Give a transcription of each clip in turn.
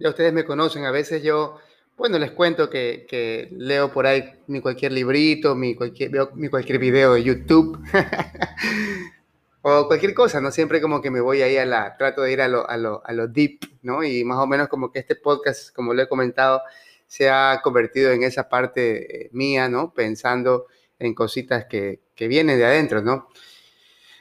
Ya ustedes me conocen, a veces yo, bueno, les cuento que, leo por ahí mi cualquier librito, mi cualquier, veo mi cualquier video de YouTube. o cualquier cosa, ¿no? Siempre como que me voy ahí a la, trato de ir a lo, a lo, a lo deep, ¿no? Y más o menos como que este podcast, como lo he comentado, se ha convertido en esa parte eh, mía, ¿no? Pensando en cositas que, que vienen de adentro, ¿no?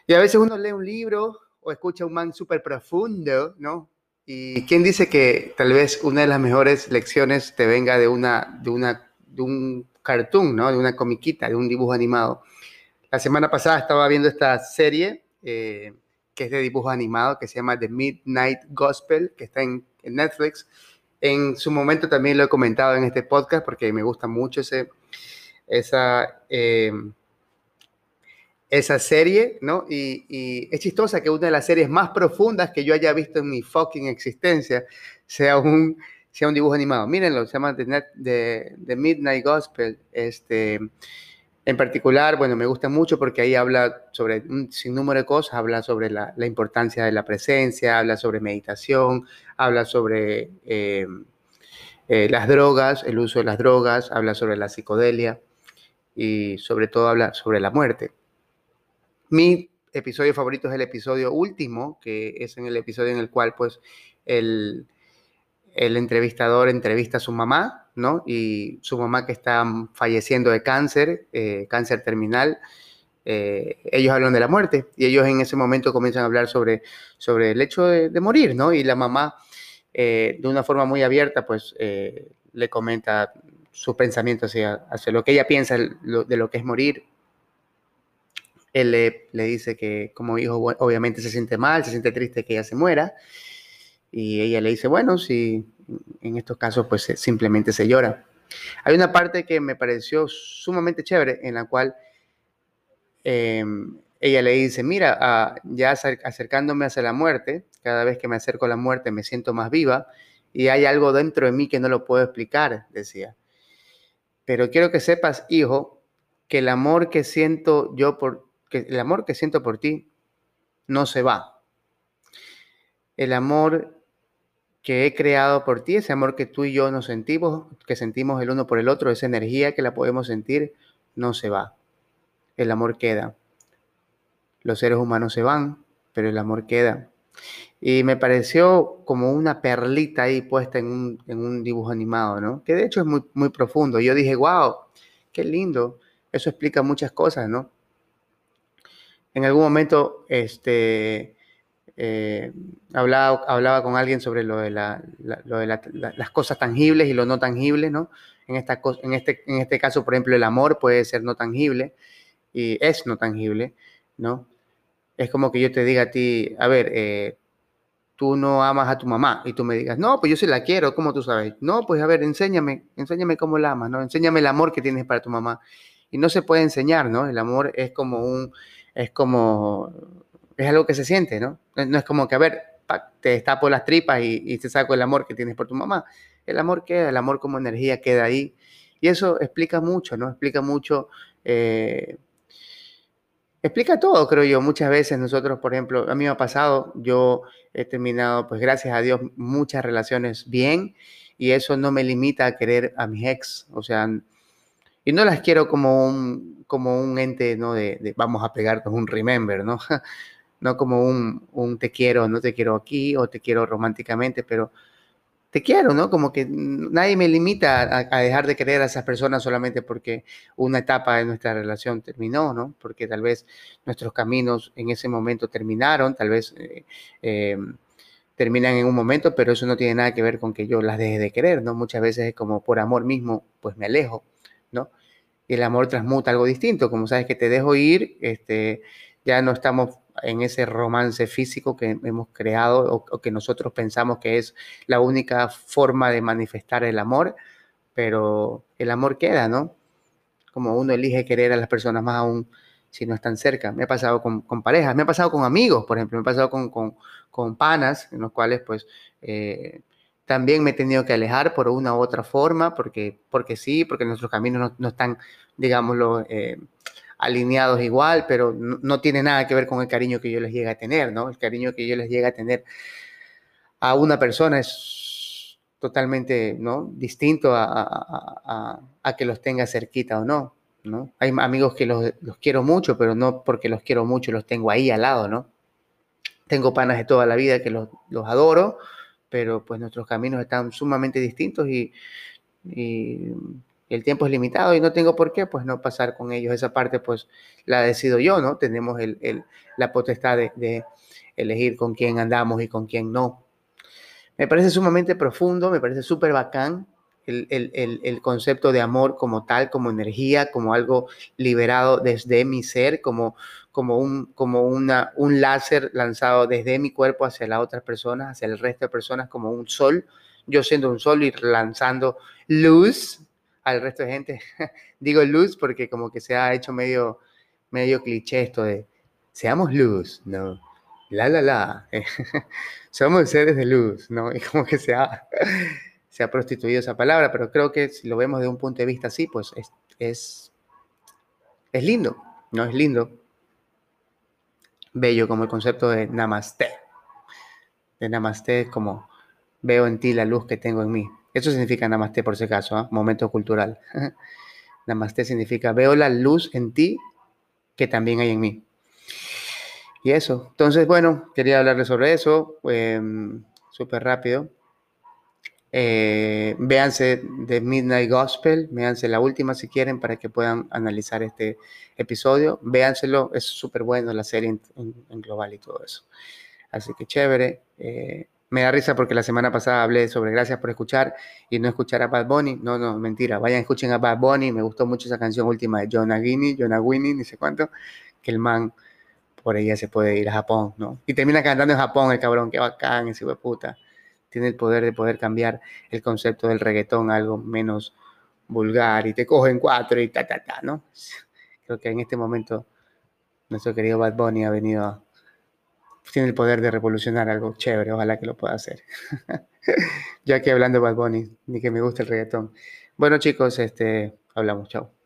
Y a veces uno lee un libro o escucha un man súper profundo, ¿no? Y quién dice que tal vez una de las mejores lecciones te venga de una, de una, de un cartoon, ¿no? De una comiquita, de un dibujo animado. La semana pasada estaba viendo esta serie eh, que es de dibujo animado, que se llama The Midnight Gospel, que está en, Netflix. En su momento también lo he comentado en este podcast porque me gusta mucho ese, esa, eh, esa serie, ¿no? Y, es chistosa que una de las series más profundas que yo haya visto en mi fucking existencia sea un, sea un dibujo animado. Mírenlo, se llama The, The Midnight Gospel. Este, en particular, bueno, me gusta mucho porque ahí habla sobre un sinnúmero de cosas, habla sobre la, importancia de la presencia, habla sobre meditación, habla sobre eh, eh, las drogas, el uso de las drogas, habla sobre la psicodelia y sobre todo habla sobre la muerte. Mi episodio favorito es el episodio último, que es en el episodio en el cual pues el, entrevistador entrevista a su mamá y su mamá que está falleciendo de cáncer, eh, cáncer terminal, eh, ellos hablan de la muerte y ellos en ese momento comienzan a hablar sobre, sobre el hecho de, morir, ¿no? Y la mamá, eh, de una forma muy abierta, pues le comenta sus pensamientos hacia, lo que ella piensa de lo que es morir. Él le, dice que como hijo obviamente se siente mal, se siente triste que ella se muera. Y ella le dice, bueno, si en estos casos pues simplemente se llora. Hay una parte que me pareció sumamente chévere en la cual em, ella le dice, mira, ah, ya acercándome hacia la muerte, cada vez que me acerco a la muerte me siento más viva y hay algo dentro de mí que no lo puedo explicar, decía. Pero quiero que sepas, hijo, que el amor que siento yo por, que el amor que siento por ti no se va. El amor que he creado por ti, ese amor que tú y yo nos sentimos, que sentimos el uno por el otro, esa energía que la podemos sentir, no se va. El amor queda. Los seres humanos se van, pero el amor queda. Y me pareció como una perlita ahí puesta en un, dibujo animado, ¿no? Que de hecho es muy, muy profundo. Yo dije, wow, qué lindo. Eso explica muchas cosas, ¿no? En algún momento, este, eh, hablaba, hablaba con alguien sobre lo de, las cosas tangibles y lo no tangible, ¿no? En, esta, en, este, en este caso, por ejemplo, el amor puede ser no tangible y es no tangible, ¿no? Es como que yo te diga a ti, a ver, eh, tú no amas a tu mamá y tú me digas, no, pues yo sí la quiero, ¿cómo tú sabes? No, pues a ver, enséñame, enséñame cómo la amas, ¿no? Enséñame el amor que tienes para tu mamá. Y no se puede enseñar, ¿no? El amor es como un, es como es algo que se siente, ¿no? No es como que, a ver, te destapo las tripas y, te saco el amor que tienes por tu mamá. El amor queda, el amor como energía queda ahí. Y eso explica mucho, ¿no? Explica mucho, eh, explica todo, creo yo. Muchas veces nosotros, por ejemplo, a mí me ha pasado, yo he terminado, pues gracias a Dios, muchas relaciones bien y eso no me limita a querer a mis ex, o sea, y no las quiero como un, como un ente, ¿no? De, vamos a pegarnos un remember, ¿no? no como un, te quiero, no te quiero aquí o te quiero románticamente, pero te quiero, ¿no? Como que nadie me limita a, dejar de querer a esas personas solamente porque una etapa de nuestra relación terminó, ¿no? Porque tal vez nuestros caminos en ese momento terminaron, tal vez eh, em, terminan en un momento, pero eso no tiene nada que ver con que yo las deje de querer, ¿no? Muchas veces es como por amor mismo, pues me alejo, ¿no? Y el amor transmuta algo distinto, como sabes que te dejo ir, este, ya no estamos en ese romance físico que hemos creado o, que nosotros pensamos que es la única forma de manifestar el amor, pero el amor queda, ¿no? Como uno elige querer a las personas más aún si no están cerca. Me ha pasado con, parejas, me ha pasado con amigos, por ejemplo, me ha pasado con, panas, en los cuales pues eh, también me he tenido que alejar por una u otra forma, porque, porque sí, porque nuestros caminos no, están, digámoslo, eh, alineados igual, pero no, tiene nada que ver con el cariño que yo les llega a tener, ¿no? El cariño que yo les llega a tener a una persona es totalmente ¿no? distinto a, que los tenga cerquita o no, ¿no? Hay amigos que los, quiero mucho, pero no porque los quiero mucho los tengo ahí al lado, ¿no? Tengo panas de toda la vida que los, adoro, pero pues nuestros caminos están sumamente distintos y, el tiempo es limitado y no tengo por qué pues no pasar con ellos. Esa parte pues la decido yo, ¿no? Tenemos la potestad de, elegir con quién andamos y con quién no. Me parece sumamente profundo, me parece súper bacán el, concepto de amor como tal, como energía, como algo liberado desde mi ser, como, como, un, como una, un láser lanzado desde mi cuerpo hacia las otras personas, hacia el resto de personas, como un sol, yo siendo un sol y lanzando luz al resto de gente. Digo luz porque como que se ha hecho medio, medio cliché esto de seamos luz, ¿no? La, la, la. somos seres de luz, ¿no? Y como que se ha, se ha prostituido esa palabra, pero creo que si lo vemos de un punto de vista así, pues es, es, es lindo, ¿no? Es lindo. Bello como el concepto de namaste. De namaste es como veo en ti la luz que tengo en mí. Eso significa namaste por si acaso, ¿eh? momento cultural. namaste significa veo la luz en ti que también hay en mí. Y eso. Entonces, bueno, quería hablarles sobre eso, em, súper rápido. Eh, véanse The Midnight Gospel, véanse la última si quieren para que puedan analizar este episodio. Véanselo, es súper bueno la serie en, global y todo eso. Así que chévere. Eh, me da risa porque la semana pasada hablé sobre gracias por escuchar y no escuchar a Bad Bunny. No, no, mentira. Vayan, escuchen a Bad Bunny. Me gustó mucho esa canción última de Jonah Guinea, Jonah Winnie, ni sé cuánto, que el man por ella se puede ir a Japón, ¿no? Y termina cantando en Japón el cabrón, qué bacán ese de puta. Tiene el poder de poder cambiar el concepto del reggaetón a algo menos vulgar y te cogen cuatro y ta, ta, ta, ¿no? Creo que en este momento nuestro querido Bad Bunny ha venido a, tiene el poder de revolucionar algo chévere, ojalá que lo pueda hacer. ya que hablando de Bad Bunny, ni que me guste el reggaetón. Bueno chicos, este, hablamos, chao.